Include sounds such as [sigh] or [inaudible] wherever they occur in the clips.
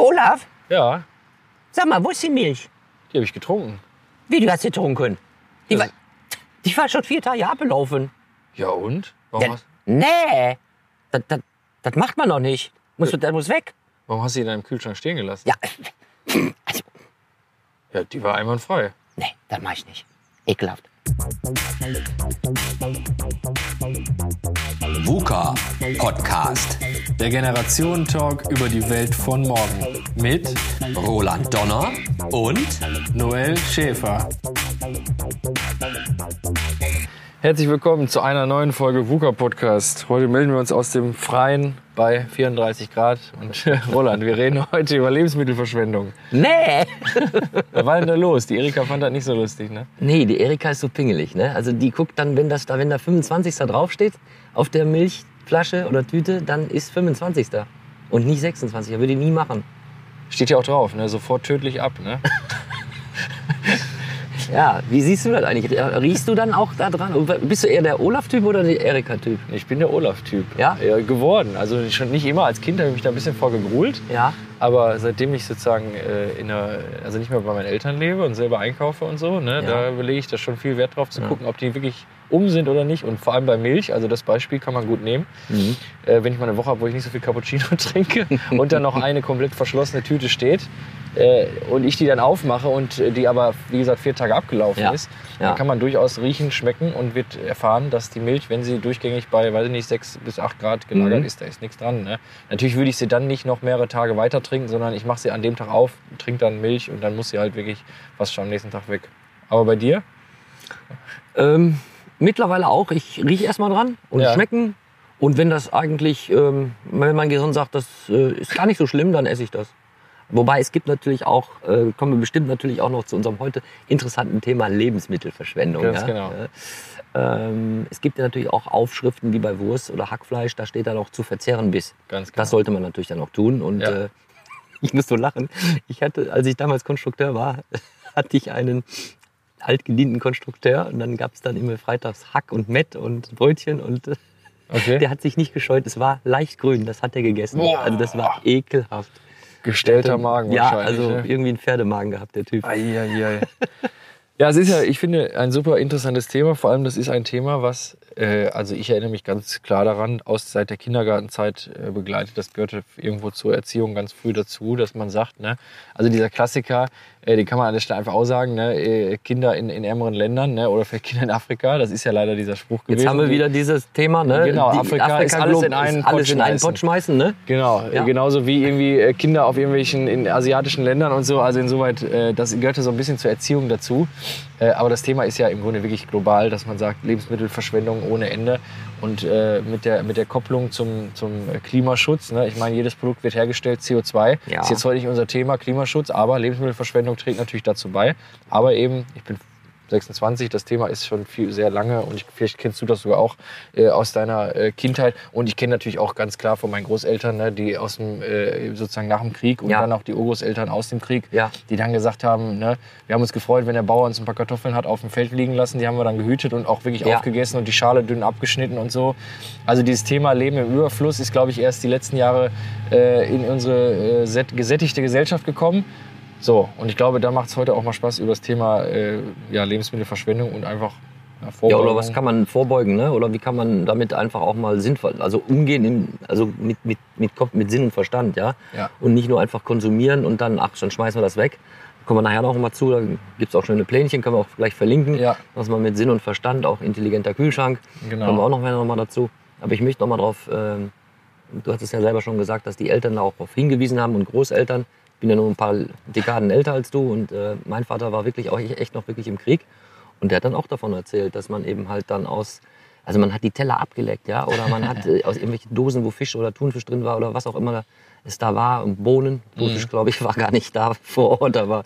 Du Olaf, Ja, sag mal, wo ist die Milch? die habe ich getrunken. Wie, du hast sie getrunken? Die, Ja. war, die war schon vier Tage abgelaufen. Ja und? Warum, Ja, hast, nee, das, das, das macht man doch nicht. Muss, das muss weg. warum hast du die in deinem Kühlschrank stehen gelassen? Ja, also, Ja, die war einwandfrei. nee, das mach ich nicht. Ekelhaft. VUCA Podcast. Der Generationen-Talk über die Welt von morgen. Mit Roland Donner und Noel Schäfer. Herzlich willkommen zu einer neuen Folge VUCA Podcast. Heute melden wir uns aus dem Freien bei 34 Grad. Und Roland, wir reden heute über Lebensmittelverschwendung. Nee. [laughs] Was war denn da los? Die Erika fand das nicht so lustig, ne? Nee, die Erika ist so pingelig, ne? Also die guckt dann, wenn das da, wenn da 25. draufsteht auf der Milchflasche oder Tüte, dann ist 25. Und nicht 26. Das würde ich nie machen. Steht ja auch drauf, ne? Sofort tödlich ab, ne? [laughs] Ja, wie siehst du das eigentlich? Riechst du dann auch da dran? Bist du eher der Olaf-Typ oder der Erika-Typ? Ich bin der Olaf-Typ. Ja? Geworden. Also schon nicht immer. Als Kind habe ich mich da ein bisschen vorgegrult. Ja. Aber seitdem ich sozusagen äh, in einer, also nicht mehr bei meinen Eltern lebe und selber einkaufe und so, ne, Ja. da lege ich da schon viel Wert drauf zu gucken, ob die wirklich um sind oder nicht. Und vor allem bei Milch, also das Beispiel kann man gut nehmen. Mhm. Äh, wenn ich mal eine Woche habe, wo ich nicht so viel Cappuccino [laughs] trinke und dann noch eine komplett verschlossene Tüte steht äh, und ich die dann aufmache und die aber, wie gesagt, vier Tage abgelaufen Ja. ist, Ja. dann kann man durchaus riechen, schmecken und wird erfahren, dass die Milch, wenn sie durchgängig bei, weiß ich nicht, 6 bis 8 Grad gelagert Mhm. ist, da ist nichts dran. Ne? Natürlich würde ich sie dann nicht noch mehrere Tage weiter trinken, sondern ich mache sie an dem Tag auf, trinke dann Milch und dann muss sie halt wirklich fast schon am nächsten Tag weg. Aber bei dir? Ähm, mittlerweile auch. Ich rieche erstmal dran und Ja. schmecken. Und wenn das eigentlich, ähm, wenn mein Gehirn sagt, das äh, ist gar nicht so schlimm, dann esse ich das. Wobei es gibt natürlich auch, äh, kommen wir bestimmt natürlich auch noch zu unserem heute interessanten Thema Lebensmittelverschwendung. Ganz ja? genau. Äh, ähm, es gibt ja natürlich auch Aufschriften wie bei Wurst oder Hackfleisch, da steht dann auch zu verzehren bis. Ganz genau. Das sollte man natürlich dann auch tun. Und Ja. äh, [laughs] ich muss so lachen. Ich hatte, als ich damals Konstrukteur war, [laughs] hatte ich einen altgedienten Konstrukteur und dann gab es dann immer freitags Hack und Mett und Brötchen und [laughs] Okay. der hat sich nicht gescheut. Es war leicht grün, das hat er gegessen. Boah. Also das war ekelhaft. Gestellter Magen Ja, wahrscheinlich. also ne? irgendwie einen Pferdemagen gehabt, der Typ. Eieiei. Ja, es ist ja, ich finde, ein super interessantes Thema. Vor allem, das ist ein Thema, was, äh, also ich erinnere mich ganz klar daran, aus seit der Kindergartenzeit äh, begleitet. Das gehörte irgendwo zur Erziehung ganz früh dazu, dass man sagt, ne, also dieser Klassiker, äh, den kann man an der Stelle einfach auch sagen, ne, äh, Kinder in, in ärmeren Ländern, ne, oder vielleicht Kinder in Afrika. Das ist ja leider dieser Spruch gewesen. Jetzt haben wir wieder dieses Thema, ne? Genau, Afrika ist alles in einen alles Pott in einen schmeißen. Pott schmeißen, ne? Genau, Ja. genauso wie irgendwie äh, Kinder auf irgendwelchen in asiatischen Ländern und so. Also insoweit, äh, das gehörte so ein bisschen zur Erziehung dazu. Äh, aber das Thema ist ja im Grunde wirklich global, dass man sagt, Lebensmittelverschwendung ohne Ende. Und äh, mit, der, mit der Kopplung zum, zum Klimaschutz, ne? ich meine, jedes Produkt wird hergestellt, CO2. Ja. Ist jetzt heute nicht unser Thema, Klimaschutz, aber Lebensmittelverschwendung trägt natürlich dazu bei. Aber eben, ich bin 26, das Thema ist schon viel, sehr lange und ich, vielleicht kennst du das sogar auch äh, aus deiner äh, Kindheit. Und ich kenne natürlich auch ganz klar von meinen Großeltern, ne, die aus dem, äh, sozusagen nach dem Krieg und Ja. dann auch die Urgroßeltern aus dem Krieg, Ja. die dann gesagt haben, ne, wir haben uns gefreut, wenn der Bauer uns ein paar Kartoffeln hat auf dem Feld liegen lassen, die haben wir dann gehütet und auch wirklich Ja. aufgegessen und die Schale dünn abgeschnitten und so. Also dieses Thema Leben im Überfluss ist, glaube ich, erst die letzten Jahre äh, in unsere äh, gesättigte Gesellschaft gekommen. So, und ich glaube, da macht es heute auch mal Spaß über das Thema äh, ja, Lebensmittelverschwendung und einfach ja, Ja, Vorbeugung. oder was kann man vorbeugen, ne? Oder wie kann man damit einfach auch mal sinnvoll, also umgehen, in, also mit, mit, mit Kopf, mit Sinn und Verstand, ja? Ja. Und nicht nur einfach konsumieren und dann, ach, dann schmeißen wir das weg. Da kommen wir nachher noch mal zu, da gibt es auch schöne Plänchen, können wir auch gleich verlinken. Ja. Was man mit Sinn und Verstand, auch intelligenter Kühlschrank, Genau. kommen wir auch noch mal, noch mal dazu. Aber ich möchte noch mal drauf, ähm, du hast es ja selber schon gesagt, dass die Eltern da auch darauf hingewiesen haben und Großeltern. Ich bin ja nur ein paar Dekaden älter als du und äh, mein Vater war wirklich auch echt noch wirklich im Krieg. Und der hat dann auch davon erzählt, dass man eben halt dann aus, also man hat die Teller abgeleckt, ja, oder man hat [laughs] äh, aus irgendwelchen Dosen, wo Fisch oder Thunfisch drin war oder was auch immer es da war, und Bohnen, Thunfisch glaube ich war gar nicht da [laughs] vor Ort, aber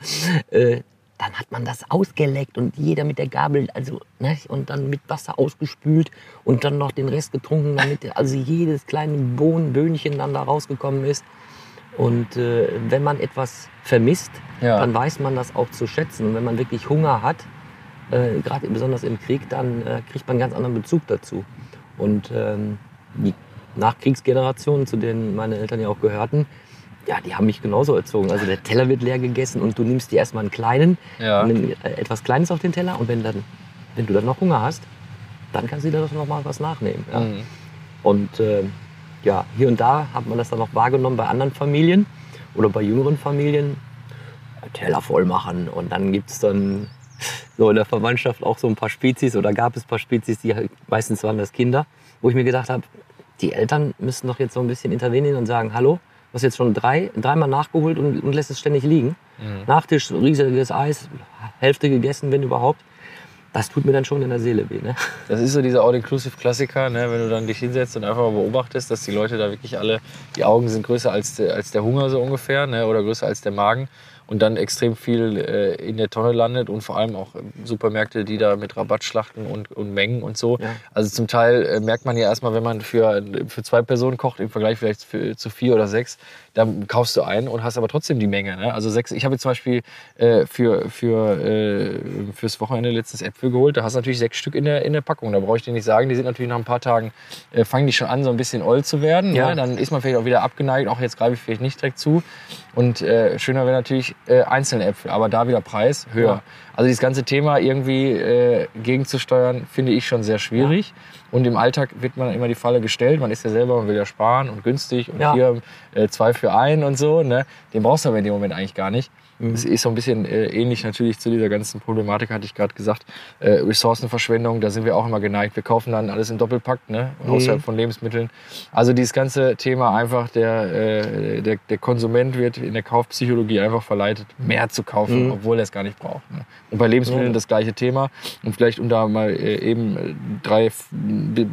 äh, dann hat man das ausgeleckt und jeder mit der Gabel, also ne, und dann mit Wasser ausgespült und dann noch den Rest getrunken, damit also jedes kleine Bohnenböhnchen dann da rausgekommen ist. Und äh, wenn man etwas vermisst, Ja. dann weiß man das auch zu schätzen. Und wenn man wirklich Hunger hat, äh, gerade besonders im Krieg, dann äh, kriegt man einen ganz anderen Bezug dazu. Und ähm, die Nachkriegsgenerationen, zu denen meine Eltern ja auch gehörten, ja, die haben mich genauso erzogen. Also der Teller wird leer gegessen und du nimmst dir erstmal einen kleinen, Ja. einen, äh, etwas Kleines auf den Teller und wenn, dann, wenn du dann noch Hunger hast, dann kannst du dir doch noch mal was nachnehmen. Ja. Mhm. Und äh, ja, hier und da hat man das dann auch wahrgenommen bei anderen Familien oder bei jüngeren Familien. Teller voll machen und dann gibt es dann so in der Verwandtschaft auch so ein paar Spezies oder gab es ein paar Spezies, die halt, meistens waren das Kinder, wo ich mir gedacht habe, die Eltern müssten doch jetzt so ein bisschen intervenieren und sagen, hallo, du hast jetzt schon drei, dreimal nachgeholt und, und lässt es ständig liegen. Nachtisch, riesiges Eis, Hälfte gegessen, wenn überhaupt. Das tut mir dann schon in der Seele weh. Ne? Das ist so dieser All-Inclusive-Klassiker, ne? wenn du dann dich hinsetzt und einfach mal beobachtest, dass die Leute da wirklich alle, die Augen sind größer als, der- als der Hunger so ungefähr ne? oder größer als der Magen und dann extrem viel äh, in der Tonne landet und vor allem auch ähm, Supermärkte, die da mit Rabatt schlachten und, und Mengen und so. Ja. Also zum Teil äh, merkt man ja erstmal, wenn man für, für zwei Personen kocht, im Vergleich vielleicht für, zu vier oder sechs, dann kaufst du ein und hast aber trotzdem die Menge. Ne? Also sechs, ich habe jetzt zum Beispiel äh, für, für, äh, fürs Wochenende letztens Äpfel geholt. Da hast du natürlich sechs Stück in der, in der Packung. Da brauche ich dir nicht sagen, die sind natürlich nach ein paar Tagen, äh, fangen die schon an, so ein bisschen oll zu werden. Ja. Ne? Dann ist man vielleicht auch wieder abgeneigt. Auch jetzt greife ich vielleicht nicht direkt zu. Und äh, schöner wäre natürlich äh, einzelne Äpfel, aber da wieder Preis höher. Ja. Also dieses ganze Thema irgendwie äh, gegenzusteuern, finde ich schon sehr schwierig. Und im Alltag wird man immer die Falle gestellt. Man ist ja selber, man will ja sparen und günstig und Ja. hier äh, zwei für einen und so. Ne? Den brauchst du aber in dem Moment eigentlich gar nicht. Das ist so ein bisschen äh, ähnlich natürlich zu dieser ganzen Problematik, hatte ich gerade gesagt. Äh, Ressourcenverschwendung, da sind wir auch immer geneigt. Wir kaufen dann alles im Doppelpack, ne? außerhalb von Lebensmitteln. Also dieses ganze Thema einfach, der, äh, der, der Konsument wird in der Kaufpsychologie einfach verleitet, mehr zu kaufen, obwohl er es gar nicht braucht. Ne? Und bei Lebensmitteln Ja. das gleiche Thema. Und vielleicht, um da mal äh, eben äh, drei,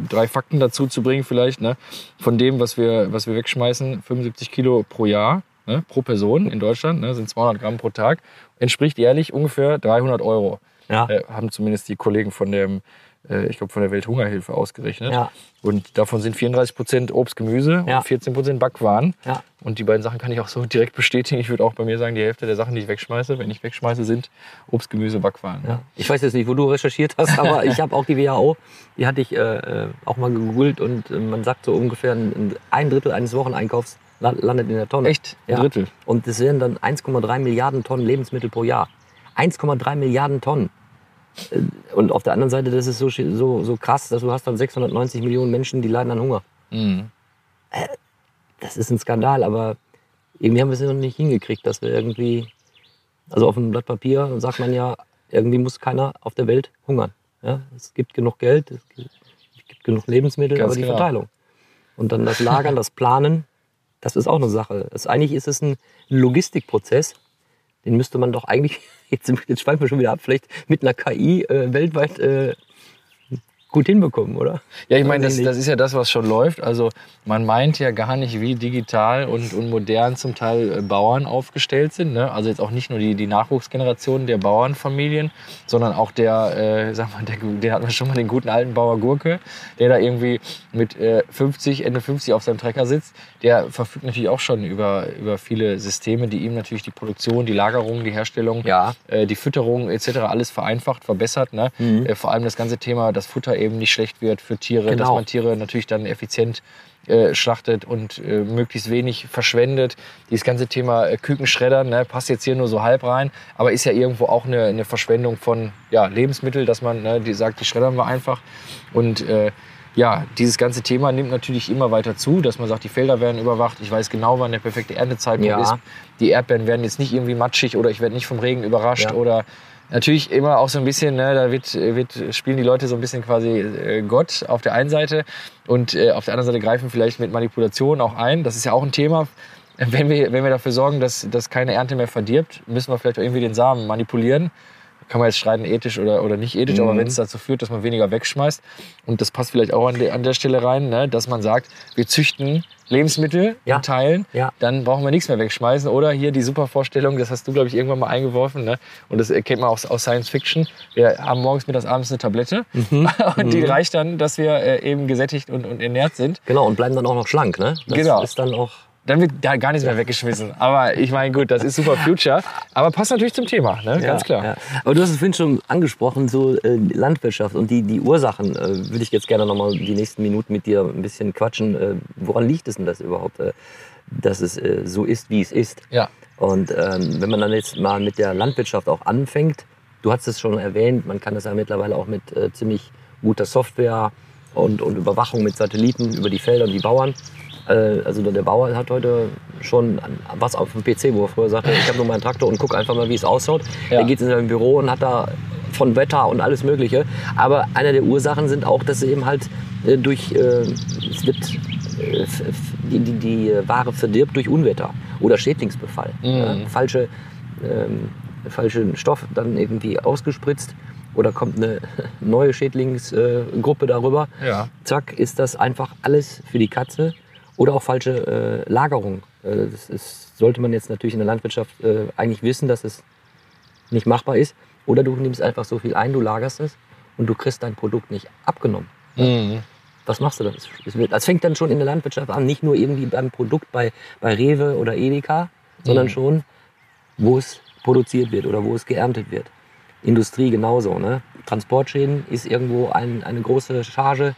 drei Fakten dazu zu bringen, vielleicht, ne? von dem, was wir, was wir wegschmeißen, 75 Kilo pro Jahr. Ne, pro Person in Deutschland ne, sind 200 Gramm pro Tag, entspricht jährlich ungefähr 300 Euro. Ja. Äh, haben zumindest die Kollegen von dem, äh, ich glaube von der Welthungerhilfe ausgerechnet. Ja. Und davon sind 34 Prozent Obst, Gemüse Ja. und 14 Prozent Backwaren. Ja. Und die beiden Sachen kann ich auch so direkt bestätigen. Ich würde auch bei mir sagen, die Hälfte der Sachen, die ich wegschmeiße, wenn ich wegschmeiße, sind Obst, Gemüse, Backwaren. Ja. Ich weiß jetzt nicht, wo du recherchiert hast, aber ich habe auch die WHO, die hatte ich äh, äh, auch mal gegoogelt und äh, man sagt so ungefähr ein, ein Drittel eines Wocheneinkaufs landet in der Tonne. Echt? Ein Drittel? Und das wären dann 1,3 Milliarden Tonnen Lebensmittel pro Jahr. 1,3 Milliarden Tonnen. Äh, Und auf der anderen Seite, das ist so, so, so krass, dass du hast dann 690 Millionen Menschen, die leiden an Hunger. Mhm. Das ist ein Skandal, aber irgendwie haben wir es noch nicht hingekriegt, dass wir irgendwie, also auf einem Blatt Papier sagt man ja, irgendwie muss keiner auf der Welt hungern. Ja? Es gibt genug Geld, es gibt, es gibt genug Lebensmittel, Ganz aber die genau. Verteilung. Und dann das Lagern, [laughs] das Planen, das ist auch eine Sache. Das, eigentlich ist es ein Logistikprozess, den müsste man doch eigentlich, [laughs] jetzt, jetzt schweifen wir schon wieder ab, vielleicht mit einer KI äh, weltweit äh, gut hinbekommen, oder? Ja, ich meine, das, das ist ja das, was schon läuft. Also man meint ja gar nicht, wie digital und, und modern zum Teil äh, Bauern aufgestellt sind. Ne? Also jetzt auch nicht nur die, die Nachwuchsgeneration der Bauernfamilien, sondern auch der, äh, sag mal, der, der hat man schon mal den guten alten Bauer Gurke, der da irgendwie mit äh, 50, Ende 50 auf seinem Trecker sitzt. Der verfügt natürlich auch schon über, über viele Systeme, die ihm natürlich die Produktion, die Lagerung, die Herstellung Ja. äh, die Fütterung etc. alles vereinfacht, verbessert. Ne? Mhm. Äh, vor allem das ganze Thema, dass Futter eben nicht schlecht wird für Tiere, dass Genau. man Tiere natürlich dann effizient äh, schlachtet und äh, möglichst wenig verschwendet. Dieses ganze Thema äh, Kükenschreddern ne, passt jetzt hier nur so halb rein, aber ist ja irgendwo auch eine, eine Verschwendung von ja, Lebensmitteln, dass man ne, die sagt, die schreddern wir einfach. Und äh, ja, dieses ganze Thema nimmt natürlich immer weiter zu, dass man sagt, die Felder werden überwacht. Ich weiß genau, wann der perfekte Erntezeitpunkt Ja. ist. Die Erdbeeren werden jetzt nicht irgendwie matschig oder ich werde nicht vom Regen überrascht Ja. oder natürlich immer auch so ein bisschen, ne, da wird, wird, spielen die Leute so ein bisschen quasi äh, Gott auf der einen Seite und äh, auf der anderen Seite greifen vielleicht mit Manipulation auch ein. Das ist ja auch ein Thema. Wenn wir, wenn wir dafür sorgen, dass, dass keine Ernte mehr verdirbt, müssen wir vielleicht auch irgendwie den Samen manipulieren. Kann man jetzt streiten, ethisch oder, oder nicht ethisch, aber Mhm. wenn es dazu führt, dass man weniger wegschmeißt, und das passt vielleicht auch an, de, an der Stelle rein, ne, dass man sagt, wir züchten Lebensmittel Ja. in Teilen, Ja. dann brauchen wir nichts mehr wegschmeißen. Oder hier die super Vorstellung, das hast du, glaube ich, irgendwann mal eingeworfen, ne? und das kennt man auch aus Science Fiction. Wir haben morgens, mittags, abends eine Tablette [laughs] und die reicht dann, dass wir äh, eben gesättigt und, und ernährt sind. Genau, und bleiben dann auch noch schlank, ne? Das Genau. ist dann auch. Dann wird da gar nichts mehr weggeschmissen. Aber ich meine, gut, das ist super Future. Aber passt natürlich zum Thema, ne? ganz klar. Ja. Aber du hast es vorhin schon angesprochen, so äh, Landwirtschaft und die, die Ursachen. Äh, würde ich jetzt gerne noch mal die nächsten Minuten mit dir ein bisschen quatschen. Äh, woran liegt es denn das überhaupt? Äh, dass es äh, so ist, wie es ist. Ja. Und ähm, wenn man dann jetzt mal mit der Landwirtschaft auch anfängt, du hast es schon erwähnt, man kann das ja mittlerweile auch mit äh, ziemlich guter Software und, und Überwachung mit Satelliten über die Felder und die Bauern. Äh, also der Bauer hat heute schon was auf dem PC, wo er früher sagte, ich habe nur meinen Traktor und guck einfach mal, wie es ausschaut. Ja. Der geht in sein Büro und hat da von Wetter und alles Mögliche. Aber eine der Ursachen sind auch, dass sie eben halt äh, durch, äh, es wird, äh, die, die, die Ware verdirbt durch Unwetter oder Schädlingsbefall. Mhm. Ja, falsche, ähm, falschen Stoff dann irgendwie ausgespritzt oder kommt eine [laughs] neue Schädlingsgruppe darüber. Ja. Zack, ist das einfach alles für die Katze oder auch falsche äh, Lagerung. Äh, das ist, sollte man jetzt natürlich in der Landwirtschaft äh, eigentlich wissen, dass es nicht machbar ist. Oder du nimmst einfach so viel ein, du lagerst es und du kriegst dein Produkt nicht abgenommen. Mhm. Was machst du dann? Das fängt dann schon in der Landwirtschaft an, nicht nur irgendwie beim Produkt bei, bei Rewe oder Edeka, sondern Mhm. schon, wo es produziert wird oder wo es geerntet wird. Industrie genauso. Ne? Transportschäden ist irgendwo ein, eine große Charge.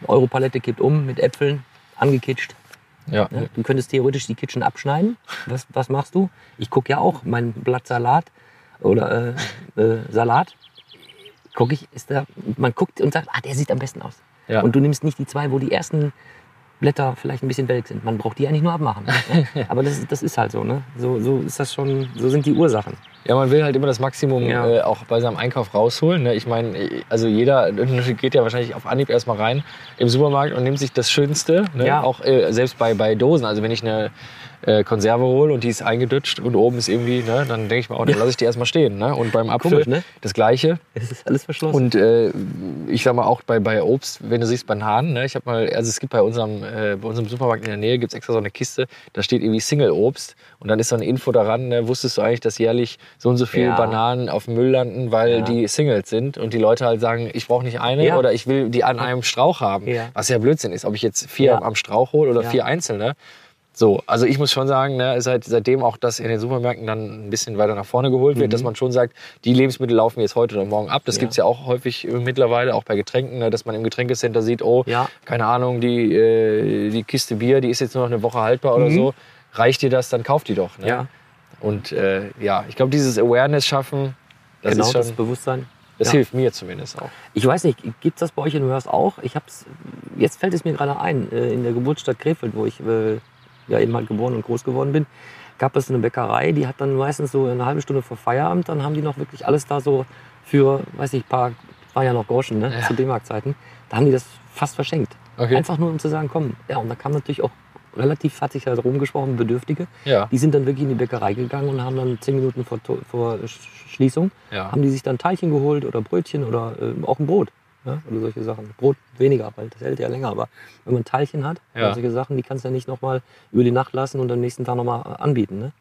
Eine Europalette kippt um mit Äpfeln, angekitscht. Ja. Ne? Du könntest theoretisch die Kitchen abschneiden. Was, was machst du? Ich gucke ja auch mein Blatt Salat oder äh, äh, Salat. Guck ich, ist da, man guckt und sagt, ah, der sieht am besten aus. Ja. Und du nimmst nicht die zwei, wo die ersten Blätter vielleicht ein bisschen welk sind. Man braucht die eigentlich nur abmachen. ne? [laughs] Aber das, das ist halt so, ne? So, so ist das schon, so sind die Ursachen. Ja, man will halt immer das Maximum Ja. äh, auch bei seinem Einkauf rausholen. Ne? Ich meine, also jeder geht ja wahrscheinlich auf Anhieb erstmal rein im Supermarkt und nimmt sich das Schönste. Ne? Ja. Auch äh, selbst bei, bei Dosen. Also wenn ich eine äh, Konserve hole und die ist eingedutscht und oben ist irgendwie, ne, dann denke ich mir, oh, dann lasse ich die erstmal stehen. Ne? Und beim Apfel Komisch, ne? das Gleiche. Es ist alles verschlossen. Und äh, ich sag mal auch bei, bei Obst, wenn du siehst Bananen, ne, ich habe mal, also es gibt bei unserem, äh, bei unserem Supermarkt in der Nähe gibt's extra so eine Kiste, da steht irgendwie Single Obst und dann ist so eine Info daran, ne, wusstest du eigentlich, dass jährlich so und so viele Ja. Bananen auf dem Müll landen, weil Ja. die Singles sind und die Leute halt sagen, ich brauche nicht eine Ja. oder ich will die an einem Strauch haben. Was ja Blödsinn ist, ob ich jetzt vier am Strauch hole oder vier einzelne. So, also ich muss schon sagen, ne, seit, seitdem auch das in den Supermärkten dann ein bisschen weiter nach vorne geholt wird, dass man schon sagt, die Lebensmittel laufen jetzt heute oder morgen ab. Das Mhm. Ja. gibt's ja auch häufig äh, mittlerweile, auch bei Getränken, ne, dass man im Getränkecenter sieht, oh, Ja. keine Ahnung, die, äh, die Kiste Bier, die ist jetzt nur noch eine Woche haltbar oder Mhm. so. Reicht dir das, dann kauf die doch. Ne? ja, Und äh, ja, ich glaube, dieses Awareness schaffen, das genau, ist schon, das Bewusstsein. das Ja. hilft mir zumindest auch. Ich weiß nicht, gibt es das bei euch in Mörs auch? Ich hab's, jetzt fällt es mir gerade ein, äh, in der Geburtsstadt Krefeld, wo ich äh, ja eben halt geboren und groß geworden bin, gab es eine Bäckerei, die hat dann meistens so eine halbe Stunde vor Feierabend, dann haben die noch wirklich alles da so für, weiß ich, paar, war ja noch Groschen, ne, Ja. zu D-Mark-Zeiten, da haben die das fast verschenkt. Okay. Einfach nur, um zu sagen, komm. Ja, und da kam natürlich auch relativ, hat sich halt rumgesprochen, Bedürftige. Ja. Die sind dann wirklich in die Bäckerei gegangen und haben dann zehn Minuten vor, vor Sch- Schließung, Ja. haben die sich dann Teilchen geholt oder Brötchen oder äh, auch ein Brot. Ja, oder solche Sachen. Brot weniger, weil das hält ja länger. Aber wenn man Teilchen hat, Ja. solche Sachen, die kannst du ja nicht nochmal über die Nacht lassen und am nächsten Tag nochmal anbieten. Ne?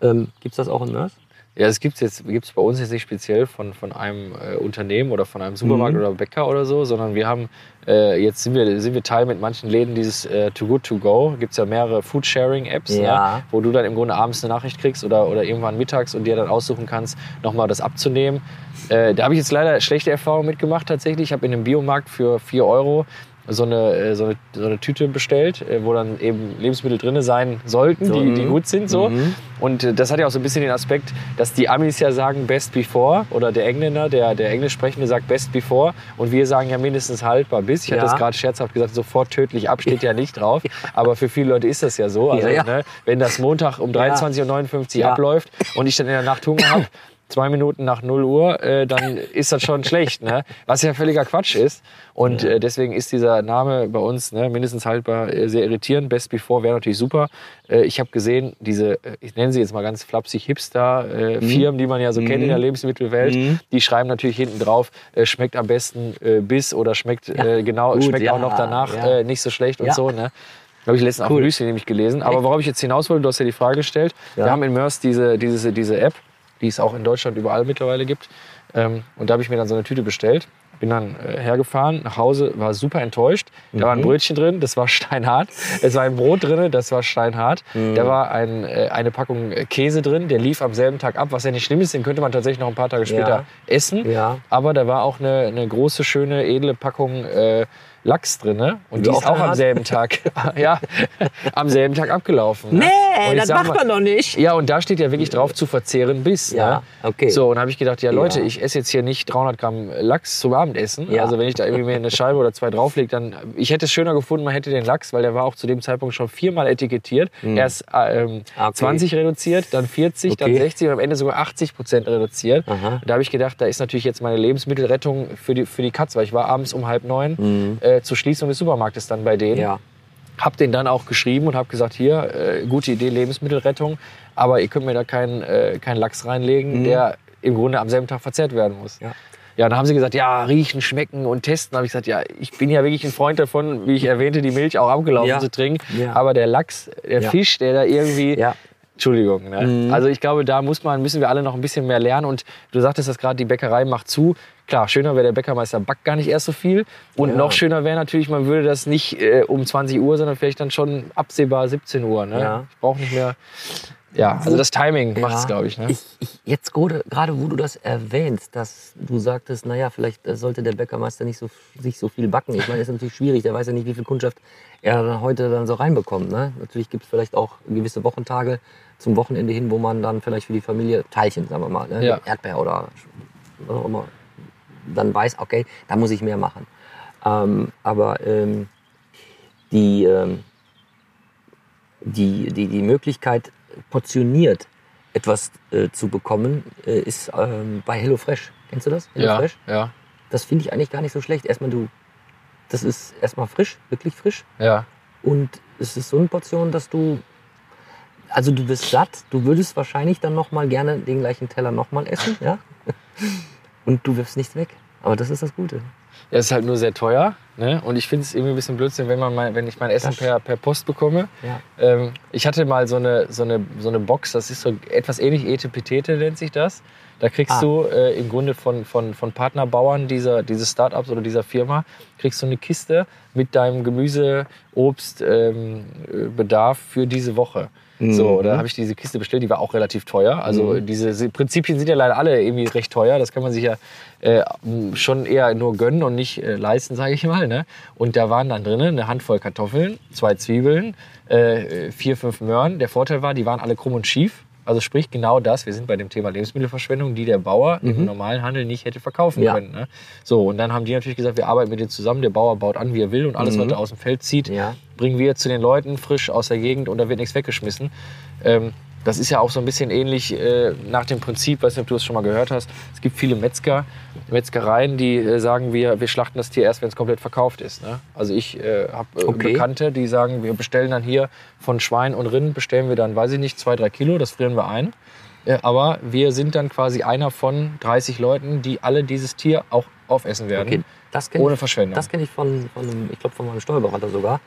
Ähm, Gibt es das auch in Mörs? Ja, das gibt's jetzt gibt's bei uns jetzt nicht speziell von, von einem äh, Unternehmen oder von einem Supermarkt Mhm. oder Bäcker oder so, sondern wir haben äh, jetzt sind wir, sind wir Teil mit manchen Läden dieses äh, Too Good To Go. Gibt's ja mehrere Food-Sharing-Apps, Ja. ne, wo du dann im Grunde abends eine Nachricht kriegst oder, oder irgendwann mittags und dir dann aussuchen kannst, nochmal das abzunehmen. Äh, da habe ich jetzt leider schlechte Erfahrungen mitgemacht tatsächlich. Ich habe in einem Biomarkt für 4 Euro so eine, äh, so eine, so eine Tüte bestellt, äh, wo dann eben Lebensmittel drin sein sollten, So, die, die mhm. gut sind. So. Mhm. Und äh, das hat ja auch so ein bisschen den Aspekt, dass die Amis ja sagen Best Before oder der Engländer, der, der Englisch sprechende sagt Best Before und wir sagen ja mindestens haltbar bis. Ich hatte Ja. das gerade scherzhaft gesagt, sofort tödlich ab steht [laughs] ja nicht drauf. Aber für viele Leute ist das ja so. Also, Ja, ja. Ne, wenn das Montag um 23.59 Uhr abläuft und ich dann in der Nacht Hunger habe, [laughs] zwei Minuten nach 0 Uhr, äh, dann ist das schon schlecht. Ne? Was ja völliger Quatsch ist. Und äh, deswegen ist dieser Name bei uns ne, mindestens haltbar äh, sehr irritierend. Best Before wäre natürlich super. Äh, ich habe gesehen, diese, äh, ich nenne sie jetzt mal ganz flapsig, Hipster-Firmen, die man ja so kennt in der Lebensmittelwelt, Mhm. die schreiben natürlich hinten drauf, äh, schmeckt am besten äh, bis oder schmeckt Ja. äh, genau, Gut, schmeckt ja, auch noch danach ja. äh, nicht so schlecht und so. Ne? Habe ich letztens auch Cool. ein Müsli nämlich gelesen. Aber worauf ich jetzt hinaus wollte, du hast ja die Frage gestellt. Wir haben in Mörs diese, diese, diese App, die es auch in Deutschland überall mittlerweile gibt. Ähm, und da habe ich mir dann so eine Tüte bestellt. Bin dann äh, hergefahren, nach Hause, war super enttäuscht. Da war ein Mhm. Brötchen drin, das war [laughs] steinhart. Es war ein Brot drin, das war steinhart. Mhm. Da war ein, äh, eine Packung äh, Käse drin, der lief am selben Tag ab, was ja nicht schlimm ist. Den könnte man tatsächlich noch ein paar Tage später Ja. essen. Ja. Aber da war auch eine, eine große, schöne, edle Packung äh, Lachs drin und du die ist auch am selben Tag, [laughs] [laughs] ja, am selben Tag abgelaufen. ne? Und ich sag mal- doch nicht. Ja, und da steht ja wirklich drauf zu verzehren bis. Ja, ne? okay. So, und habe ich gedacht, ja Leute, Ja. ich esse jetzt hier nicht 300 Gramm Lachs zum Abendessen. Ja. Also wenn ich da irgendwie mir eine Scheibe oder zwei drauflege, dann, ich hätte es schöner gefunden, man hätte den Lachs, weil der war auch zu dem Zeitpunkt schon viermal etikettiert. Erst ähm, Ah, okay. 20 reduziert, dann 40, dann Okay. 60 und am Ende sogar 80 Prozent reduziert. Aha. Da habe ich gedacht, da ist natürlich jetzt meine Lebensmittelrettung für die, für die Katz, weil ich war abends um halb neun Mhm. äh, zur Schließung des Supermarktes dann bei denen. Ja. Hab den dann auch geschrieben und habe gesagt, hier, äh, gute Idee, Lebensmittelrettung, aber ihr könnt mir da keinen äh, keinen Lachs reinlegen, der im Grunde am selben Tag verzehrt werden muss. Mhm. Ja. Ja, dann haben sie gesagt, ja, riechen, schmecken und testen. habe ich gesagt, ja, ich bin ja wirklich ein Freund davon, wie ich erwähnte, die Milch auch abgelaufen Ja. zu trinken. Ja. Aber der Lachs, der Ja. Fisch, der da irgendwie. Entschuldigung. Ne? Mhm. Also ich glaube, da muss man, müssen wir alle noch ein bisschen mehr lernen. Und du sagtest das gerade, die Bäckerei macht zu. Klar, schöner wäre, der Bäckermeister backt gar nicht erst so viel. Und Ja. noch schöner wäre natürlich, man würde das nicht äh, um 20 Uhr, sondern vielleicht dann schon absehbar 17 Uhr. Ne? Ja. Ich brauche nicht mehr. Ja, also das Timing macht es, Ja. glaube ich. Ne? ich, ich jetzt gerade, wo du das erwähnst, dass du sagtest, naja, vielleicht äh, sollte der Bäckermeister nicht so, sich so viel backen. Ich meine, ist natürlich schwierig, der weiß ja nicht, wie viel Kundschaft er dann heute dann so reinbekommt. Ne? Natürlich gibt es vielleicht auch gewisse Wochentage zum Wochenende hin, wo man dann vielleicht für die Familie Teilchen, sagen wir mal, ne? Ja. Erdbeer oder was auch immer, dann weiß, okay, da muss ich mehr machen. Ähm, aber ähm, die, ähm, die, die, die Möglichkeit, portioniert etwas äh, zu bekommen, äh, ist ähm, bei HelloFresh. Kennst du das? Ja, HelloFresh? ja, Das finde ich eigentlich gar nicht so schlecht. Erstmal du, das ist erstmal frisch, wirklich frisch. ja. Und es ist so eine Portion, dass du, also du bist satt. Du würdest wahrscheinlich dann noch mal gerne den gleichen Teller noch mal essen, ja? [laughs] Und du wirfst nichts weg. Aber das ist das Gute. Ja, ist halt nur sehr teuer. Ne? Und ich finde es irgendwie ein bisschen Blödsinn, wenn, man mein, wenn ich mein Essen Das- per, per Post bekomme. Ja. Ähm, ich hatte mal so eine, so, eine, so eine Box, das ist so etwas ähnlich, Etepetete nennt sich das. Da kriegst Ah. du äh, im Grunde von, von, von Partnerbauern dieser, dieses Startups oder dieser Firma, kriegst du eine Kiste mit deinem Gemüse, Obst, ähm, äh, Bedarf für diese Woche. So, Mhm. da habe ich diese Kiste bestellt, die war auch relativ teuer. Also diese Prinzipien sind ja leider alle irgendwie recht teuer. Das kann man sich ja äh, schon eher nur gönnen und nicht äh, leisten, sage ich mal. Ne? Und da waren dann drinnen eine Handvoll Kartoffeln, zwei Zwiebeln, äh, vier, fünf Möhren. Der Vorteil war, die waren alle krumm und schief. Also sprich genau das, wir sind bei dem Thema Lebensmittelverschwendung, die der Bauer im normalen Handel nicht hätte verkaufen Mhm. Ja. können. Ne? So, und dann haben die natürlich gesagt, wir arbeiten mit denen zusammen, der Bauer baut an, wie er will und alles, was Mhm. er aus dem Feld zieht, Ja. bringen wir zu den Leuten frisch aus der Gegend und da wird nichts weggeschmissen. Ähm, das ist ja auch so ein bisschen ähnlich äh, nach dem Prinzip, weiß nicht, ob du es schon mal gehört hast. Es gibt viele Metzger, Metzgereien, die äh, sagen, wir, wir schlachten das Tier erst, wenn es komplett verkauft ist. Ne? Also ich äh, habe äh, Okay. Bekannte, die sagen, wir bestellen dann hier von Schwein und Rind, bestellen wir dann, weiß ich nicht, zwei, drei Kilo, das frieren wir ein. Äh, aber wir sind dann quasi einer von 30 Leuten, die alle dieses Tier auch aufessen werden. Okay, das Ohne ich, Verschwendung. Das kenne ich von, von einem, ich glaube von meinem Steuerberater sogar.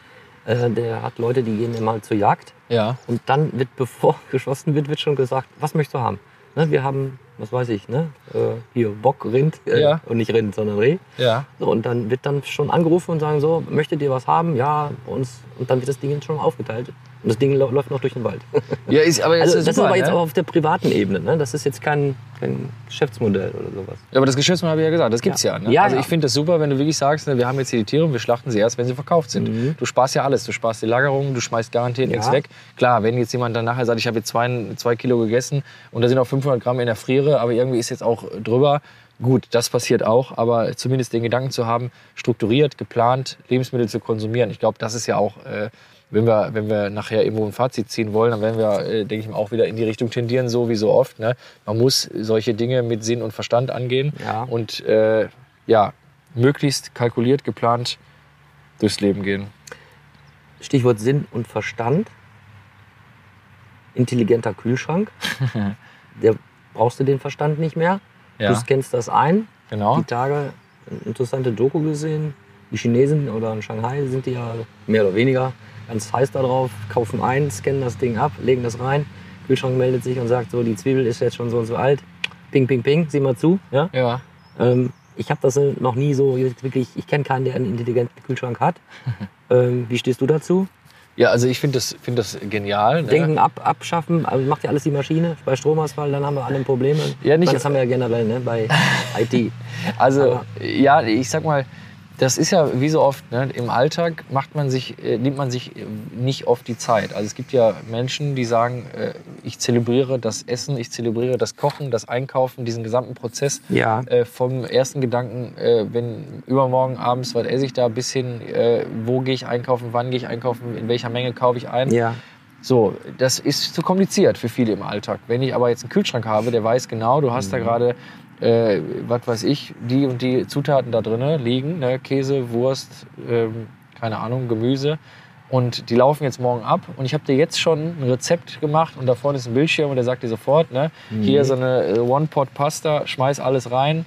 Äh, der hat Leute, die gehen immer zur Jagd Ja, und dann wird, bevor [laughs] geschossen wird, wird schon gesagt, was möchtest du haben? Ne, wir haben, was weiß ich, ne? Äh, hier Bock, Rind äh, Ja. und nicht Rind, sondern Reh. ja. So, und dann wird dann schon angerufen und sagen so, möchtet ihr was haben? Ja, uns. Und dann wird das Ding schon aufgeteilt. Und das Ding läu- läuft noch durch den Wald. [laughs] Ja, ist, aber Also ist das ist super, aber jetzt ne? auch auf der privaten Ebene. Ne? Das ist jetzt kein, kein Geschäftsmodell oder sowas. Ja, aber das Geschäftsmodell habe ich ja gesagt, das gibt's ja. Ja. ne? Ja, also ich finde das super, wenn du wirklich sagst, ne, wir haben jetzt hier die Tiere und wir schlachten sie erst, wenn sie verkauft sind. Mhm. Du sparst ja alles. Du sparst die Lagerung, du schmeißt garantiert nichts Ja. weg. Klar, wenn jetzt jemand dann nachher sagt, ich habe jetzt zwei, zwei Kilo gegessen und da sind auch 500 Gramm in der Friere, aber irgendwie ist jetzt auch drüber. Gut, das passiert auch, aber zumindest den Gedanken zu haben, strukturiert, geplant Lebensmittel zu konsumieren. Ich glaube, das ist ja auch, äh, wenn, wir, wenn wir nachher irgendwo ein Fazit ziehen wollen, dann werden wir, äh, denke ich mal, auch wieder in die Richtung tendieren, so wie so oft. Ne? Man muss solche Dinge mit Sinn und Verstand angehen Ja. und äh, ja, möglichst kalkuliert, geplant durchs Leben gehen. Stichwort Sinn und Verstand. Intelligenter Kühlschrank. [laughs] Der brauchst du den Verstand nicht mehr. Ja, Du scannst das ein. genau. Die Tage eine interessante Doku gesehen. Die Chinesen oder in Shanghai sind die ja mehr oder weniger ganz heiß darauf, kaufen ein, scannen das Ding ab, legen das rein. Kühlschrank meldet sich und sagt so, die Zwiebel ist jetzt schon so und so alt. Ping, ping, ping, sieh mal zu. Ja? Ja, Ähm, ich habe das äh, noch nie so wirklich, ich kenne keinen, der einen intelligenten Kühlschrank hat. [laughs] ähm, wie stehst du dazu? ja also ich finde das, find das genial. Ne? Denken ab, abschaffen, also macht ja alles die Maschine. Bei Stromausfall, dann haben wir alle Probleme. Ja, nicht- meine, das haben wir ja generell ne, bei [laughs] IT. Also, Aber- ja, ich sag mal, das ist ja wie so oft, ne? im Alltag macht man sich, äh, nimmt man sich äh, nicht oft die Zeit. Also es gibt ja Menschen, die sagen, äh, ich zelebriere das Essen, ich zelebriere das Kochen, das Einkaufen, diesen gesamten Prozess Ja. äh, vom ersten Gedanken, äh, wenn übermorgen abends, was esse ich da, bis hin, äh, wo gehe ich einkaufen, wann gehe ich einkaufen, in welcher Menge kaufe ich ein. Ja. So, das ist zu kompliziert für viele im Alltag. Wenn ich aber jetzt einen Kühlschrank habe, der weiß genau, du hast da gerade, äh, was weiß ich, die und die Zutaten da drin liegen, ne? Käse, Wurst, ähm, keine Ahnung, Gemüse. Und die laufen jetzt morgen ab. Und ich habe dir jetzt schon ein Rezept gemacht und da vorne ist ein Bildschirm und der sagt dir sofort, ne? hier so eine äh, One-Pot-Pasta, schmeiß alles rein.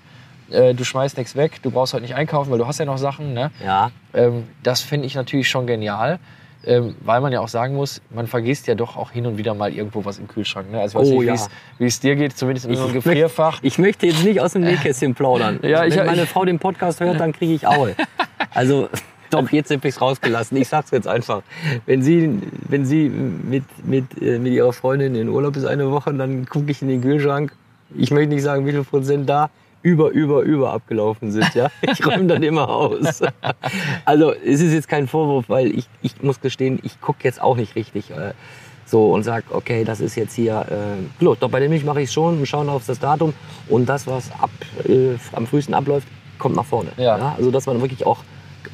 Äh, du schmeißt nichts weg, du brauchst heute nicht einkaufen, weil du hast ja noch Sachen. Ne? Ja. Ähm, das finde ich natürlich schon genial. Ähm, weil man ja auch sagen muss, man vergisst ja doch auch hin und wieder mal irgendwo was im Kühlschrank. Ne? Also ich weiß Oh, nicht, ja. wie es- dir geht, zumindest in Ich unserem Gefrierfach. Ich möchte jetzt nicht aus dem [laughs] Nähkästchen plaudern. Ja, ich- Wenn meine ich- Frau den Podcast hört, dann kriege ich Aue. [laughs] Also, doch, jetzt habe ich es rausgelassen. Ich sag's jetzt einfach. Wenn sie, wenn sie mit, mit, äh, mit ihrer Freundin in Urlaub ist eine Woche, dann gucke ich in den Kühlschrank. Ich möchte nicht sagen, wie viel Prozent da über, über, über abgelaufen sind. Ja? [laughs] Ich räume dann immer aus. Also es ist jetzt kein Vorwurf, weil ich, ich muss gestehen, ich gucke jetzt auch nicht richtig äh, so und sag, okay, das ist jetzt hier, äh, gut, doch bei der Milch mache ich schon und schauen auf das Datum und das, was ab, äh, am frühesten abläuft, kommt nach vorne. Ja. Also dass man wirklich auch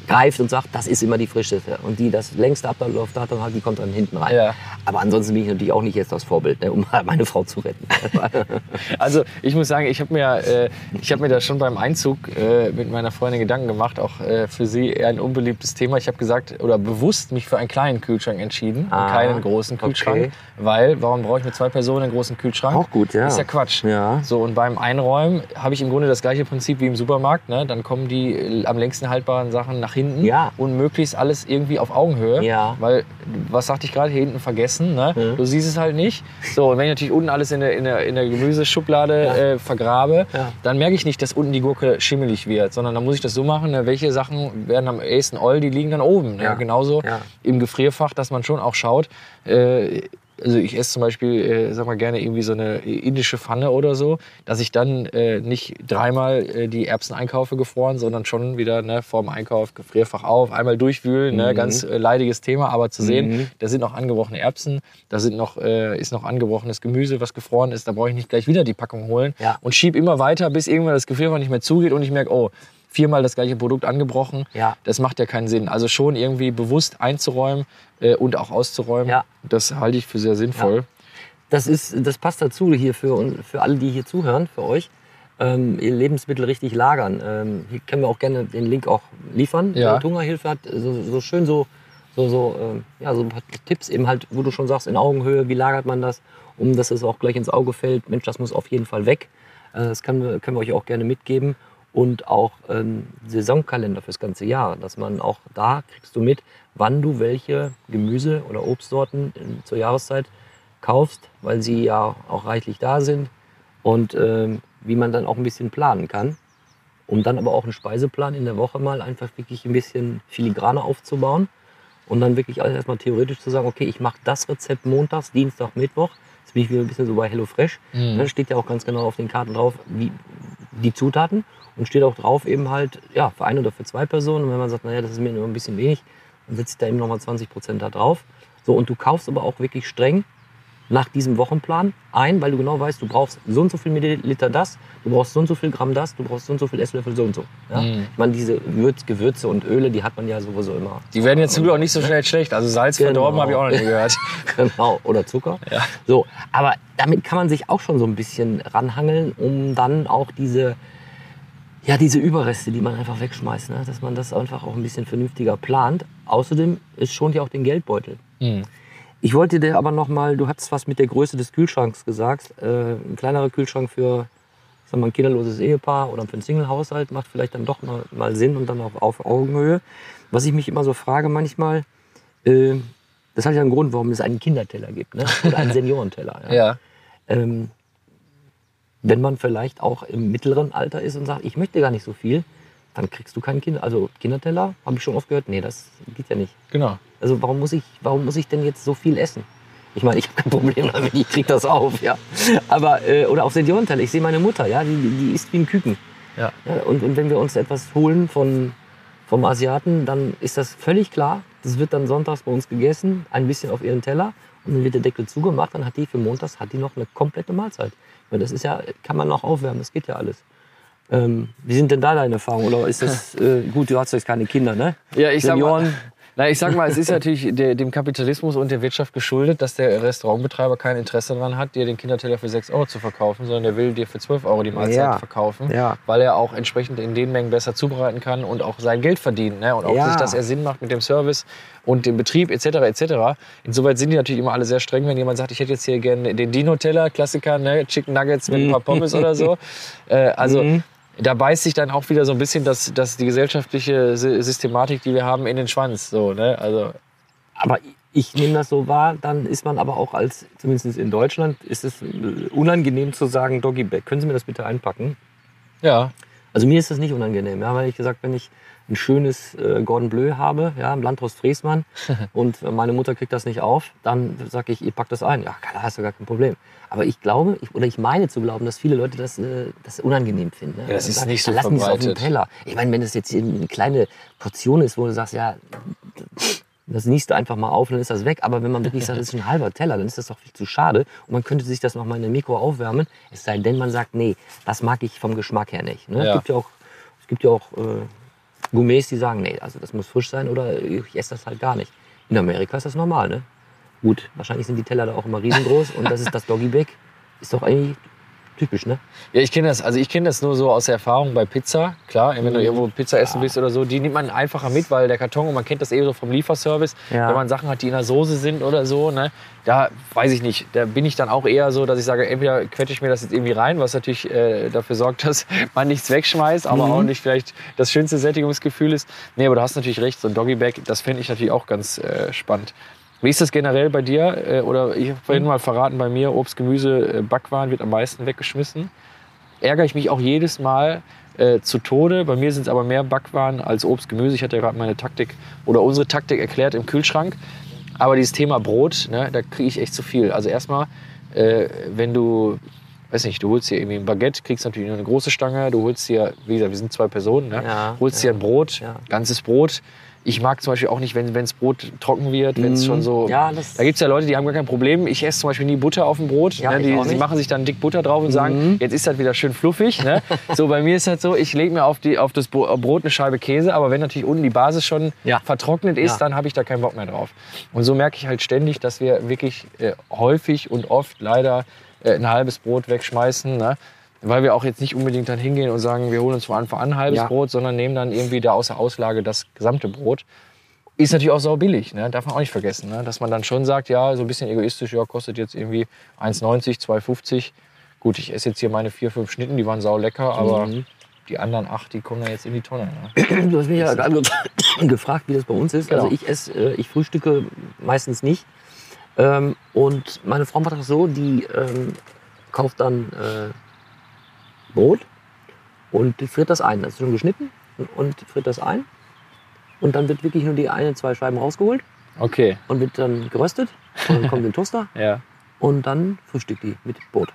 greift und sagt, das ist immer die frischeste. Und die das längste Ablaufdatum hat, die kommt dann hinten rein. Ja. Aber ansonsten bin ich natürlich auch nicht jetzt das Vorbild, ne, um meine Frau zu retten. [laughs] Also ich muss sagen, ich habe mir, äh, ich hab mir da schon beim Einzug äh, mit meiner Freundin Gedanken gemacht, auch äh, für sie eher ein unbeliebtes Thema. Ich habe gesagt, oder bewusst mich für einen kleinen Kühlschrank entschieden Ah, und keinen großen Kühlschrank. okay. Weil, warum brauche ich mit zwei Personen einen großen Kühlschrank? Auch gut, ja. Ist ja Quatsch. Ja. So, und beim Einräumen habe ich im Grunde das gleiche Prinzip wie im Supermarkt. Ne? Dann kommen die äh, am längsten haltbaren Sachen nach hinten Ja. und möglichst alles irgendwie auf Augenhöhe. Ja. Weil, was sagte ich gerade, hier hinten vergessen. Ne? Mhm. Du siehst es halt nicht. So, und wenn ich natürlich unten alles in der, in der, in der Gemüseschublade äh, vergrabe, Ja. dann merke ich nicht, dass unten die Gurke schimmelig wird, sondern dann muss ich das so machen, ne? welche Sachen werden am ehesten all, die liegen dann oben. Ne? Ja. Genauso Ja. im Gefrierfach, dass man schon auch schaut, äh, also ich esse zum Beispiel, äh, sag mal gerne irgendwie so eine indische Pfanne oder so, dass ich dann äh, nicht dreimal äh, die Erbsen einkaufe gefroren, sondern schon wieder ne, vorm Einkauf Gefrierfach auf, einmal durchwühlen, ne, ganz äh, leidiges Thema, aber zu sehen, Mhm. da sind noch angebrochene Erbsen, da sind noch, äh, ist noch angebrochenes Gemüse, was gefroren ist, da brauche ich nicht gleich wieder die Packung holen Ja. und schieb immer weiter, bis irgendwann das Gefrierfach nicht mehr zugeht und ich merke, oh, viermal das gleiche Produkt angebrochen. Ja. Das macht ja keinen Sinn. Also schon irgendwie bewusst einzuräumen äh, und auch auszuräumen, Ja. das halte ich für sehr sinnvoll. Das, ist, das passt dazu hier für, für alle, die hier zuhören, für euch. Ähm, ihr Lebensmittel richtig lagern. Ähm, hier können wir auch gerne den Link auch liefern. Ja. Die Hungerhilfe hat so, so schön so, so, so, ähm, ja, so ein paar Tipps eben halt, wo du schon sagst, in Augenhöhe, wie lagert man das, um dass es auch gleich ins Auge fällt. Mensch, das muss auf jeden Fall weg. Äh, das können wir, können wir euch auch gerne mitgeben. Und auch ähm, Saisonkalender fürs ganze Jahr, dass man auch da kriegst du mit, wann du welche Gemüse- oder Obstsorten in, zur Jahreszeit kaufst, weil sie ja auch reichlich da sind und ähm, wie man dann auch ein bisschen planen kann, um dann aber auch einen Speiseplan in der Woche mal einfach wirklich ein bisschen filigraner aufzubauen und dann wirklich alles erstmal theoretisch zu sagen, okay, ich mache das Rezept montags, Dienstag, Mittwoch. Jetzt bin ich wieder ein bisschen so bei HelloFresh. Mhm. Da steht ja auch ganz genau auf den Karten drauf, wie die Zutaten und steht auch drauf eben halt, ja, für ein oder für zwei Personen. Und wenn man sagt, naja, das ist mir nur ein bisschen wenig, dann setzt da eben nochmal 20 Prozent da drauf. So, und du kaufst aber auch wirklich streng nach diesem Wochenplan ein, weil du genau weißt, du brauchst so und so viel Milliliter das, du brauchst so und so viel Gramm das, du brauchst so und so viel Esslöffel so und so. Ja? Mhm. Ich meine, diese Würz, Gewürze und Öle, die hat man ja sowieso immer. Die werden jetzt zum Glück auch nicht so schnell schlecht. Also Salz Genau. verdorben habe ich auch noch nie gehört. [laughs] genau, oder Zucker. Ja. So, aber damit kann man sich auch schon so ein bisschen ranhangeln, um dann auch diese, ja, diese Überreste, die man einfach wegschmeißt, ne? dass man das einfach auch ein bisschen vernünftiger plant. Außerdem, es schont ja auch den Geldbeutel. Mhm. Ich wollte dir aber noch mal, du hattest was mit der Größe des Kühlschranks gesagt. Äh, ein kleinerer Kühlschrank für sagen wir, ein kinderloses Ehepaar oder für einen Single-Haushalt macht vielleicht dann doch mal, mal Sinn und dann auch auf Augenhöhe. Was ich mich immer so frage manchmal, äh, das hat ja einen Grund, warum es einen Kinderteller gibt ne? oder einen [laughs] Seniorenteller. Ja. Ähm, wenn man vielleicht auch im mittleren Alter ist und sagt, ich möchte gar nicht so viel, dann kriegst du keinen Kinder. Also Kinderteller, habe ich schon oft gehört, nee, das geht ja nicht. genau. Also warum muss ich, warum muss ich denn jetzt so viel essen? Ich meine, ich habe kein Problem damit, ich krieg das auf, ja. Aber, äh, oder auf Seniorenteller, ich sehe meine Mutter, ja, die, die isst wie ein Küken. Ja. Ja, und, und wenn wir uns etwas holen von, vom Asiaten, dann ist das völlig klar. Das wird dann sonntags bei uns gegessen, ein bisschen auf ihren Teller und dann wird der Deckel zugemacht. Dann hat die für montags hat die noch eine komplette Mahlzeit. Weil das ist ja, kann man noch aufwärmen, das geht ja alles. Ähm, wie sind denn da deine Erfahrungen? Oder ist das [laughs] äh, gut? Du hast jetzt keine Kinder, ne? Ja, ich sag mal, Senioren, na, ich sag mal, es ist natürlich der, dem Kapitalismus und der Wirtschaft geschuldet, dass der Restaurantbetreiber kein Interesse daran hat, dir den Kinderteller für 6 Euro zu verkaufen, sondern der will dir für 12 Euro die Mahlzeit Ja. verkaufen, Ja. weil er auch entsprechend in den Mengen besser zubereiten kann und auch sein Geld verdient. Ne? Und auch Ja. sich das er Sinn macht mit dem Service und dem Betrieb etc. etc. Insoweit sind die natürlich immer alle sehr streng, wenn jemand sagt, ich hätte jetzt hier gerne den Dino-Teller, Klassiker, ne? Chicken Nuggets mit ein paar Pommes oder so. [laughs] Äh, also Mhm. Da beißt sich dann auch wieder so ein bisschen das, das, die gesellschaftliche Sy- Systematik, die wir haben, in den Schwanz. So, ne? Also aber ich nehme das so wahr, dann ist man aber auch als, zumindest in Deutschland, ist es unangenehm zu sagen, Doggy Bag. Können Sie mir das bitte einpacken? ja, Also mir ist das nicht unangenehm, ja, weil ich gesagt, wenn ich ein schönes äh, Gordon Bleu habe, ja, im Landhaus Friesmann [laughs] und meine Mutter kriegt das nicht auf, dann sage ich, ihr packt das ein. Ja, da hast du gar kein Problem. Aber ich glaube, ich, oder ich meine zu glauben, dass viele Leute das, äh, das unangenehm finden. Ne? Ja, das Und ist sagen, nicht so "Ja, lassen die es auf verbreitet." Teller. Ich meine, wenn das jetzt eine kleine Portion ist, wo du sagst, ja, das niest du einfach mal auf, dann ist das weg. Aber wenn man wirklich sagt, das ist ein [laughs] halber Teller, dann ist das doch viel zu schade. Und man könnte sich das noch mal in der Mikro aufwärmen. Es sei denn, man sagt, nee, das mag ich vom Geschmack her nicht. Ne? Ja. Es gibt ja auch, es gibt ja auch äh, Gourmets, die sagen, nee, also das muss frisch sein oder ich esse das halt gar nicht. In Amerika ist das normal, ne? Gut, wahrscheinlich sind die Teller da auch immer riesengroß und das ist das Doggy Bag. Ist doch eigentlich typisch, ne? Ja, ich kenne das. Also ich kenne das nur so aus der Erfahrung bei Pizza. Klar, wenn du irgendwo Pizza essen bist oder so, die nimmt man einfacher mit, weil der Karton, und man kennt das eh so vom Lieferservice, Ja. wenn man Sachen hat, die in der Soße sind oder so, ne, da weiß ich nicht, da bin ich dann auch eher so, dass ich sage, entweder quetsche ich mir das jetzt irgendwie rein, was natürlich äh, dafür sorgt, [laughs] dass man nichts wegschmeißt, aber Mhm. auch nicht vielleicht das schönste Sättigungsgefühl ist. Nee, aber du hast natürlich recht, so ein Doggy Bag, das fände ich natürlich auch ganz äh, spannend. Wie ist das generell bei dir? Äh, Oder ich habe vorhin mal verraten, bei mir Obst, Gemüse, äh, Backwaren wird am meisten weggeschmissen ärgere ich mich auch jedes Mal äh, zu Tode. Bei mir sind es aber mehr Backwaren als Obst, Gemüse. Ich hatte ja gerade meine Taktik oder unsere Taktik erklärt im Kühlschrank. Aber dieses Thema Brot, ne, da kriege ich echt zu viel. Also erstmal, äh, wenn du, weiß nicht, du holst dir irgendwie ein Baguette, kriegst natürlich nur eine große Stange. Du holst dir, wie gesagt, wir sind zwei Personen, ne? Ja, holst ja. dir ein Brot, Ja. ganzes Brot. Ich mag zum Beispiel auch nicht, wenn das Brot trocken wird, wenn es Mhm. schon so. Ja, da gibt es ja Leute, die haben gar kein Problem. Ich esse zum Beispiel nie Butter auf dem Brot. Ja, ne? die, die machen sich dann dick Butter drauf und sagen, Mhm. jetzt ist das wieder schön fluffig. Ne? [laughs] so bei mir ist das so, ich lege mir auf, die, auf das Bro- Brot eine Scheibe Käse, aber wenn natürlich unten die Basis schon Ja. vertrocknet ist, dann habe ich da keinen Bock mehr drauf. Und so merke ich halt ständig, dass wir wirklich äh, häufig und oft leider äh, ein halbes Brot wegschmeißen. Ne? Weil wir auch jetzt nicht unbedingt dann hingehen und sagen, wir holen uns von Anfang an ein halbes Ja. Brot, sondern nehmen dann irgendwie da außer Auslage das gesamte Brot. Ist natürlich auch sau billig, ne? darf man auch nicht vergessen. Ne? Dass man dann schon sagt, ja, so ein bisschen egoistisch, ja, kostet jetzt irgendwie 1,90, 2,50. Gut, ich esse jetzt hier meine vier, fünf Schnitten, die waren sau lecker, aber Mhm. die anderen acht, die kommen dann jetzt in die Tonne. Ne? Du hast mich ja gerade ge- [coughs] gefragt, wie das bei uns ist. Genau. Also ich esse, äh, ich frühstücke meistens nicht. Ähm, und meine Frau macht das so, die ähm, kauft dann äh, Brot und friert das ein. Das ist schon geschnitten und friert das ein. Und dann wird wirklich nur die eine, zwei Scheiben rausgeholt Okay, und wird dann geröstet. Und dann kommt [laughs] in den Toaster ja. und dann frühstückt die mit Brot.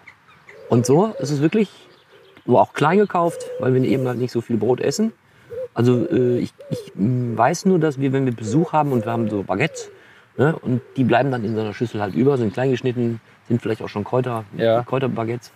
Und so ist es wirklich, aber auch klein gekauft, weil wir eben halt nicht so viel Brot essen. Also äh, ich, ich mh, weiß nur, dass wir, wenn wir Besuch haben und wir haben so Baguettes, ne, und die bleiben dann in so einer Schüssel halt über, sind klein geschnitten, sind vielleicht auch schon Kräuter, Ja. Kräuterbaguettes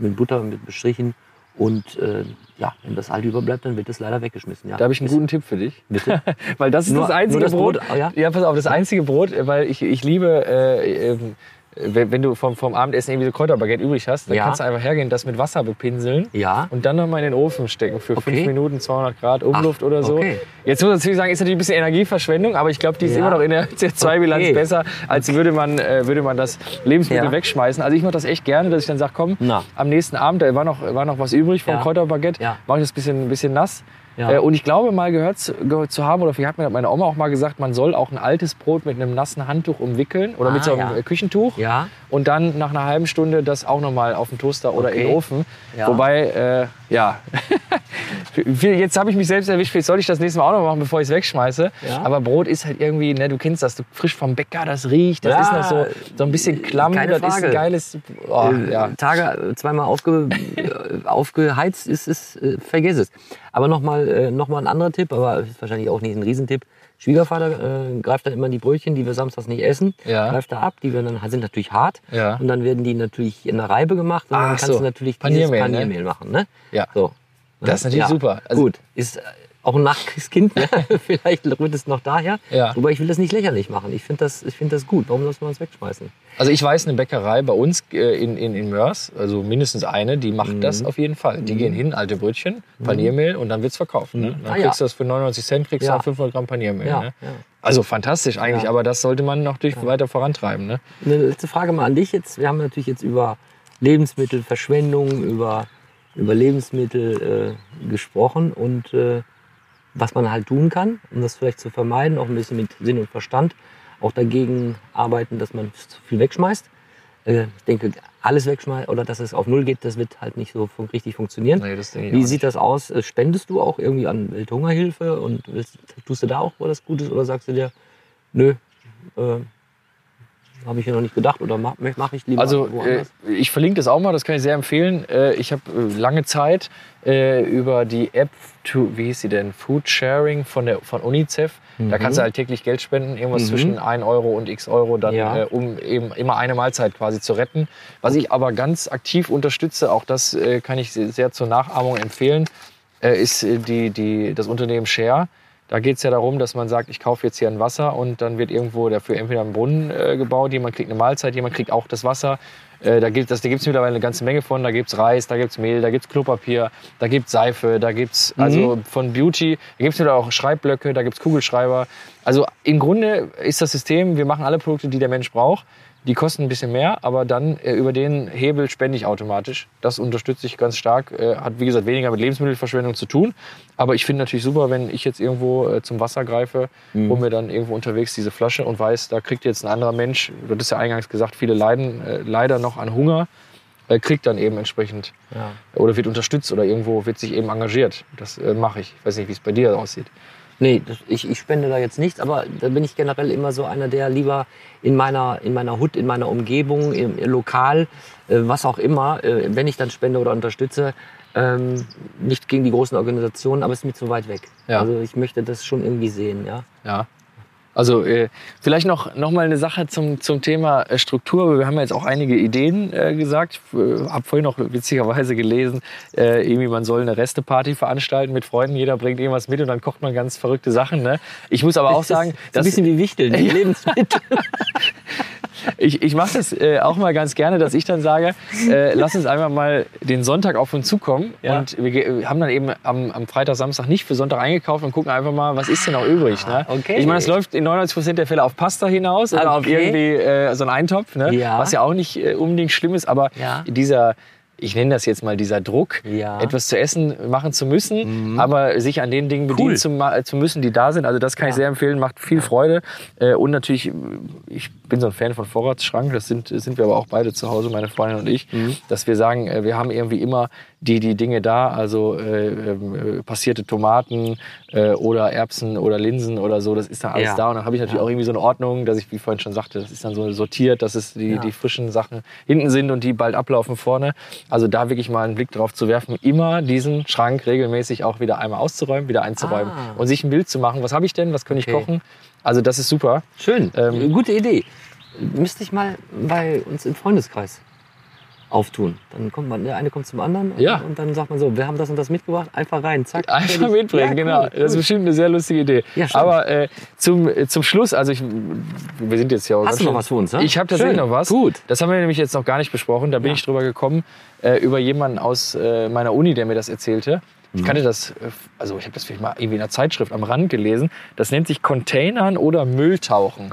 mit Butter, mit bestrichen. Und äh, ja, wenn das halt überbleibt, dann wird das leider weggeschmissen. Ja. Da habe ich einen guten Tipp für dich. Bitte? [laughs] Weil das ist Nur- das einzige das Brot. Brot, ah, ja? ja, pass auf, das einzige Brot, weil ich, ich liebe, äh, ähm, wenn, du vom, vom Abendessen irgendwie so Kräuterbaguette übrig hast, dann Ja. kannst du einfach hergehen, das mit Wasser bepinseln. Ja. Und dann nochmal in den Ofen stecken für Okay. fünf Minuten, 200 Grad Umluft oder so. okay. Jetzt muss man natürlich sagen, ist natürlich ein bisschen Energieverschwendung, aber ich glaube, die ist Ja. immer noch in der CO2-Bilanz Okay. besser, als würde man, äh, würde man das Lebensmittel wegschmeißen. Also ich mache das echt gerne, dass ich dann sage, komm, Na. am nächsten Abend, da war noch, war noch was übrig vom. Kräuterbaguette, Ja. mache ich das ein bisschen, ein bisschen nass. Ja. Äh, und ich glaube, mal gehört, zu- gehört zu haben, oder vielleicht hat mir meine Oma auch mal gesagt, man soll auch ein altes Brot mit einem nassen Handtuch umwickeln oder mit Ah, so einem ja. äh, Küchentuch. Ja. Und dann nach einer halben Stunde das auch nochmal auf den Toaster oder in den Okay. Ofen. Ja. Wobei, äh, ja, [laughs] Jetzt habe ich mich selbst erwischt, vielleicht soll ich das nächste Mal auch noch machen, bevor ich es wegschmeiße. Ja. Aber Brot ist halt irgendwie, ne, du kennst das, du frisch vom Bäcker, das riecht, das ist noch so, so ein bisschen klamm, keine das ist ein Frage. geiles. Oh, äh. Tage zweimal aufge, [laughs] aufgeheizt ist, ist äh, vergiss es. Aber nochmal äh, noch mal ein anderer Tipp, aber ist wahrscheinlich auch nicht ein Riesentipp. Schwiegervater äh, greift dann immer die Brötchen, die wir samstags nicht essen, Ja. greift da ab, die werden dann, sind natürlich hart Ja. und dann werden die natürlich in der Reibe gemacht und dann Ach kannst so. du natürlich Paniermehl, dieses ne? Paniermehl machen. Ne? Ja. So. Das ist natürlich super. Also- Gut, ist äh, auch ein Nachkriegskind, ne? [laughs] vielleicht rührt es noch daher. Ja. Wobei ich will das nicht lächerlich machen. Ich finde das, ich find das gut. Warum soll man es wegschmeißen? Also ich weiß eine Bäckerei bei uns äh, in, in, in Mörs, also mindestens eine, die macht Mhm. das auf jeden Fall. Die gehen hin, alte Brötchen, Paniermehl und dann wird's verkauft. Ne? Dann Ah, ja. kriegst du das für 99 Cent, kriegst du Ja. dann 500 Gramm Paniermehl. Ja, ne? ja. Also fantastisch eigentlich, Ja. aber das sollte man noch durch weiter vorantreiben. Ne? Eine letzte Frage mal an dich jetzt. Wir haben natürlich jetzt über Lebensmittelverschwendung, über, über Lebensmittel äh, gesprochen und äh, was man halt tun kann, um das vielleicht zu vermeiden, auch ein bisschen mit Sinn und Verstand, auch dagegen arbeiten, dass man zu viel wegschmeißt. Äh, ich denke, alles wegschmeißen oder dass es auf Null geht, das wird halt nicht so fun richtig funktionieren. Nee, Wie sieht das aus? Äh, Spendest du auch irgendwie an Welthungerhilfe und willst, tust du da auch was Gutes oder sagst du dir, nö, äh, habe ich ja noch nicht gedacht oder mache mach ich lieber Also äh, ich verlinke das auch mal, das kann ich sehr empfehlen. Äh, ich habe äh, lange Zeit äh, über die App, to, wie hieß sie denn, Food Sharing von, der, von UNICEF. Da kannst du halt täglich Geld spenden, irgendwas Mhm. zwischen 1 Euro und x Euro, dann, Ja. äh, um eben immer eine Mahlzeit quasi zu retten. Was ich aber ganz aktiv unterstütze, auch das äh, kann ich sehr, zur Nachahmung empfehlen, ist die, die, das Unternehmen Share. Da geht es ja darum, dass man sagt, ich kaufe jetzt hier ein Wasser und dann wird irgendwo dafür entweder ein Brunnen äh, gebaut, jemand kriegt eine Mahlzeit, jemand kriegt auch das Wasser. Äh, da gibt es da gibt's mittlerweile eine ganze Menge von. Da gibt es Reis, da gibt es Mehl, da gibt es Klopapier, da gibt es Seife, da gibt es also von Beauty, da gibt es wieder auch Schreibblöcke, da gibt es Kugelschreiber. Also im Grunde ist das System, wir machen alle Produkte, die der Mensch braucht. Die kosten ein bisschen mehr, aber dann äh, über den Hebel spende ich automatisch. Das unterstütze ich ganz stark. Äh, hat, wie gesagt, weniger mit Lebensmittelverschwendung zu tun. Aber ich finde natürlich super, wenn ich jetzt irgendwo äh, zum Wasser greife, Mhm. hole mir dann irgendwo unterwegs diese Flasche und weiß, da kriegt jetzt ein anderer Mensch, du hattest ja eingangs gesagt, viele leiden äh, leider noch an Hunger, äh, kriegt dann eben entsprechend Ja. oder wird unterstützt oder irgendwo wird sich eben engagiert. Das äh, mache ich. Ich weiß nicht, wie es bei dir aussieht. Nee, das, ich, ich spende da jetzt nichts, aber da bin ich generell immer so einer, der lieber in meiner, in meiner Hut, in meiner Umgebung, im, im Lokal, äh, was auch immer, äh, wenn ich dann spende oder unterstütze, ähm, nicht gegen die großen Organisationen, aber es ist mir zu weit weg. Ja. Also ich möchte das schon irgendwie sehen, ja. Ja. Also äh, vielleicht noch, noch mal eine Sache zum, zum Thema äh, Struktur. Wir haben ja jetzt auch einige Ideen äh, gesagt. Ich äh, habe vorhin noch witzigerweise gelesen, äh, irgendwie man soll eine Resteparty veranstalten mit Freunden. Jeder bringt irgendwas mit und dann kocht man ganz verrückte Sachen. Ne? Ich muss aber auch sagen, das ist ein bisschen wie Wichteln, die [laughs] Lebensmittel. [laughs] ich, ich mache das äh, auch mal ganz gerne, dass ich dann sage, äh, lass uns einfach mal den Sonntag auf uns zukommen. Ja. Und wir, haben dann eben am, am Freitag, Samstag nicht für Sonntag eingekauft und gucken einfach mal, was ist denn noch übrig. Ne? Ah, okay. Ich meine, es läuft in 99% der Fälle auf Pasta hinaus oder auf Okay. irgendwie äh, so einen Eintopf, ne? Ja. was ja auch nicht äh, unbedingt schlimm ist. Aber Ja. dieser ich nenne das jetzt mal dieser Druck, Ja. Mhm. etwas zu essen machen zu müssen, aber sich an den Dingen Cool. bedienen zu, ma- zu müssen, die da sind. Also das kann ich Ja. sehr empfehlen, macht viel Freude. Äh, und natürlich, ich bin so ein Fan von Vorratsschrank, das sind, sind wir aber auch beide zu Hause, meine Freundin und ich, Mhm. dass wir sagen, äh, wir haben irgendwie immer die, die Dinge da, also äh, äh, passierte Tomaten äh, oder Erbsen oder Linsen oder so, das ist dann alles Ja. da. Und dann habe ich natürlich Ja. auch irgendwie so eine Ordnung, dass ich, wie vorhin schon sagte, das ist dann so sortiert, dass es die, Ja. die frischen Sachen hinten sind und die bald ablaufen vorne. Also da wirklich mal einen Blick drauf zu werfen, immer diesen Schrank regelmäßig auch wieder einmal auszuräumen, wieder einzuräumen Ah. und sich ein Bild zu machen. Was habe ich denn? Was kann ich Okay. kochen? Also das ist super. Schön, Ähm, gute Idee. Müsste ich mal bei uns im Freundeskreis auftun. Dann kommt man, der eine kommt zum anderen und, Ja. und dann sagt man so, wir haben das und das mitgebracht, einfach rein, zack. Einfach mitbringen, Ja, genau. cool, Das ist cool. bestimmt eine sehr lustige Idee. Ja. Aber äh, zum, äh, zum Schluss, also ich, wir sind jetzt ja auch Hast du noch was für uns, ne? Ich habe tatsächlich Schön. noch was. Gut. Das haben wir nämlich jetzt noch gar nicht besprochen. Da bin ich drüber gekommen, äh, über jemanden aus äh, meiner Uni, der mir das erzählte. Mhm. Ich kannte das, äh, also ich habe das vielleicht mal irgendwie in einer Zeitschrift am Rand gelesen. Das nennt sich Containern oder Mülltauchen.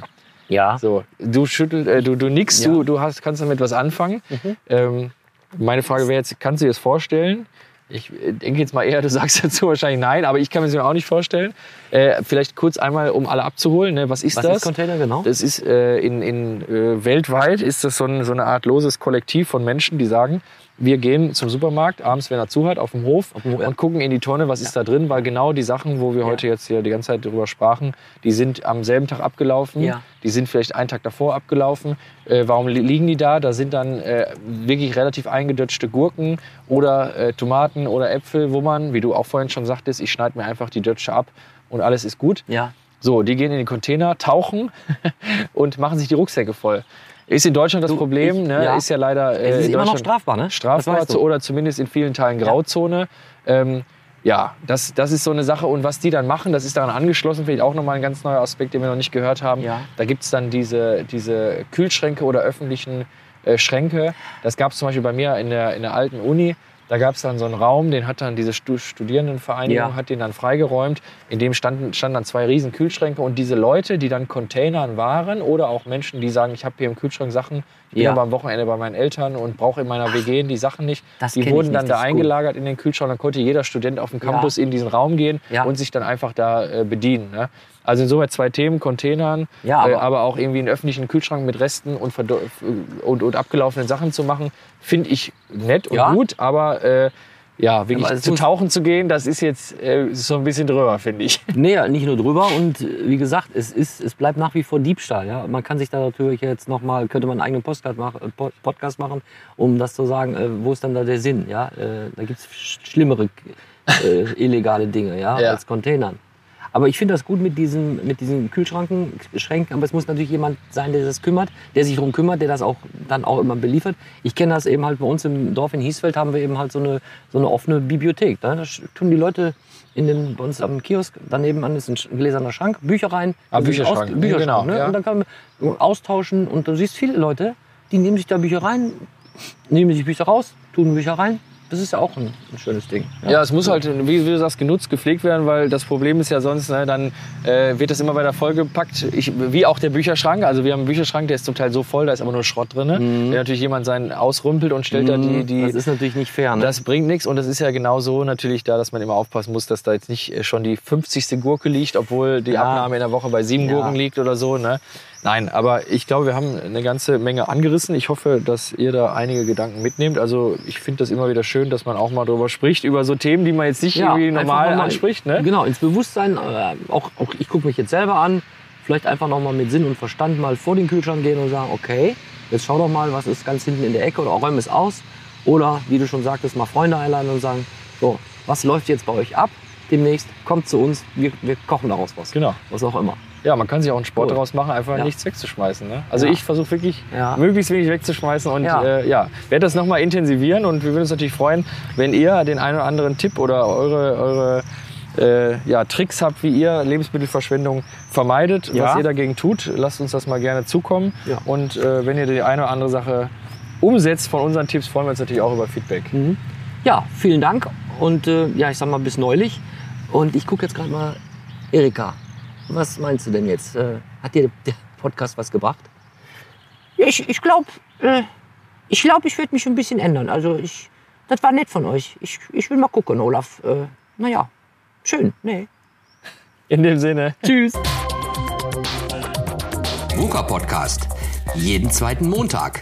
Ja. So, du schüttelst, äh, du, du nickst, Ja. du, du hast, kannst damit was anfangen. Ähm, meine Frage wäre jetzt, kannst du dir das vorstellen? Ich äh, denke jetzt mal eher, du [laughs] sagst dazu wahrscheinlich nein, aber ich kann mir das auch nicht vorstellen. Äh, vielleicht kurz einmal, um alle abzuholen, ne? was ist Was das? ist Container genau? Das ist äh, in, in äh, weltweit ist das so, ein, so eine Art loses Kollektiv von Menschen, die sagen, wir gehen zum Supermarkt, abends, wenn er zu hat, auf dem Hof dem Hof, ja. und gucken in die Tonne, was ist da drin, weil genau die Sachen, wo wir heute jetzt hier die ganze Zeit drüber sprachen, die sind am selben Tag abgelaufen, Ja. die sind vielleicht einen Tag davor abgelaufen. Äh, warum li- liegen die da? Da sind dann äh, wirklich relativ eingedutschte Gurken oder äh, Tomaten oder Äpfel, wo man, wie du auch vorhin schon sagtest, ich schneide mir einfach die Dötsche ab und alles ist gut. Ja. So, die gehen in die Container, tauchen [laughs] und machen sich die Rucksäcke voll. Ist in Deutschland das Du, Problem, ich- ne? ja. ist ja leider äh, Es ist in immer noch strafbar, ne? Strafbar weißt du. oder zumindest in vielen Teilen Grauzone. Ähm, ja, das, das ist so eine Sache. Und was die dann machen, das ist daran angeschlossen, vielleicht auch nochmal ein ganz neuer Aspekt, den wir noch nicht gehört haben. Ja. Da gibt es dann diese, diese Kühlschränke oder öffentlichen äh, Schränke. Das gab es zum Beispiel bei mir in der, in der alten Uni. Da gab es dann so einen Raum, den hat dann diese Stu Studierendenvereinigung, Ja. hat den dann freigeräumt. In dem standen, standen dann zwei riesen Kühlschränke. Und diese Leute, die dann Containern waren oder auch Menschen, die sagen, ich habe hier im Kühlschrank Sachen, ich bin Ja. aber am Wochenende bei meinen Eltern und brauche in meiner WG die Sachen nicht. Die wurden nicht, dann da ist gut. eingelagert in den Kühlschrank. Dann konnte jeder Student auf dem Campus in diesen Raum gehen Ja. und sich dann einfach da äh, bedienen. Ne? Also insoweit zwei Themen, Containern, Ja, aber, aber- äh, aber auch irgendwie einen öffentlichen Kühlschrank mit Resten und, verdo- und, und abgelaufenen Sachen zu machen, finde ich nett und Ja. gut, aber äh, ja, wirklich es zu tauchen zu gehen, das ist jetzt äh, so ein bisschen drüber, finde ich. [laughs] Nee, nicht nur drüber und äh, wie gesagt, es, ist, es bleibt nach wie vor Diebstahl. Ja? Man kann sich da natürlich jetzt nochmal, könnte man einen eigenen Podcast, mach, äh, Pod- Podcast machen, um das zu sagen, äh, wo ist dann da der Sinn? Ja? Äh, da gibt es schlimmere äh, [laughs] illegale Dinge ja? Ja. als Containern. Aber ich finde das gut mit diesen, mit diesen Kühlschranken, Schränken. Aber es muss natürlich jemand sein, der das kümmert, der sich darum kümmert, der das auch dann auch immer beliefert. Ich kenne das eben halt bei uns im Dorf in Hiesfeld haben wir eben halt so eine, so eine offene Bibliothek. Da tun die Leute in den, bei uns am Kiosk, daneben an ist ein gläserner Schrank, Bücher rein. Ah, Bücherschrank. Aus, Bücherschrank Genau, ne? ja. Und dann kann man austauschen und du siehst viele Leute, die nehmen sich da Bücher rein, nehmen sich Bücher raus, tun Bücher rein. Das ist ja auch ein, ein schönes Ding. Ja, es muss halt, wie, wie du sagst, genutzt, gepflegt werden, weil das Problem ist ja sonst, ne, dann äh, wird das immer weiter vollgepackt. Ich, wie auch der Bücherschrank. Also wir haben einen Bücherschrank, der ist zum Teil so voll, da ist aber nur Schrott drin. Wenn natürlich jemand seinen ausrümpelt und stellt da die, die Mhm. das ist natürlich nicht fair. Ne? das bringt nichts und das ist ja genau so natürlich da, dass man immer aufpassen muss, dass da jetzt nicht äh, schon die 50. Gurke liegt, obwohl die Ja. Abnahme in der Woche bei sieben Ja. Gurken liegt oder so. Ne? Nein, aber ich glaube, wir haben eine ganze Menge angerissen. Ich hoffe, dass ihr da einige Gedanken mitnehmt. Also ich finde das immer wieder schön, dass man auch mal drüber spricht, über so Themen, die man jetzt nicht irgendwie einfach normal mal- anspricht. Ne? Genau, ins Bewusstsein, äh, auch, auch ich gucke mich jetzt selber an, vielleicht einfach noch mal mit Sinn und Verstand mal vor den Kühlschrank gehen und sagen, okay, jetzt schau doch mal, was ist ganz hinten in der Ecke oder räum es aus. Oder wie du schon sagtest, mal Freunde einladen und sagen, so, was läuft jetzt bei euch ab demnächst? Kommt zu uns, wir, wir kochen daraus was. Genau. Was auch immer. Ja, man kann sich auch einen Sport Cool. daraus machen, einfach Ja. nichts wegzuschmeißen. Ne? Also Ja. ich versuche wirklich möglichst wenig wegzuschmeißen und Ja. äh, ja, werde das nochmal intensivieren und wir würden uns natürlich freuen, wenn ihr den einen oder anderen Tipp oder eure, eure äh, ja, Tricks habt, wie ihr Lebensmittelverschwendung vermeidet, Ja. was ihr dagegen tut. Lasst uns das mal gerne zukommen. Ja. Und äh, wenn ihr die eine oder andere Sache umsetzt von unseren Tipps, freuen wir uns natürlich auch über Feedback. Ja, vielen Dank und äh, ja, ich sag mal bis neulich. Und ich gucke jetzt gerade mal, Erika, was meinst du denn jetzt? Äh, hat dir der Podcast was gebracht? Ich, ich glaube, äh, ich, glaub, ich werde mich ein bisschen ändern. Also ich, das war nett von euch. Ich, ich will mal gucken, Olaf. Äh, naja, schön. Nee. In dem Sinne. Tschüss. VUCA Podcast. Jeden zweiten Montag.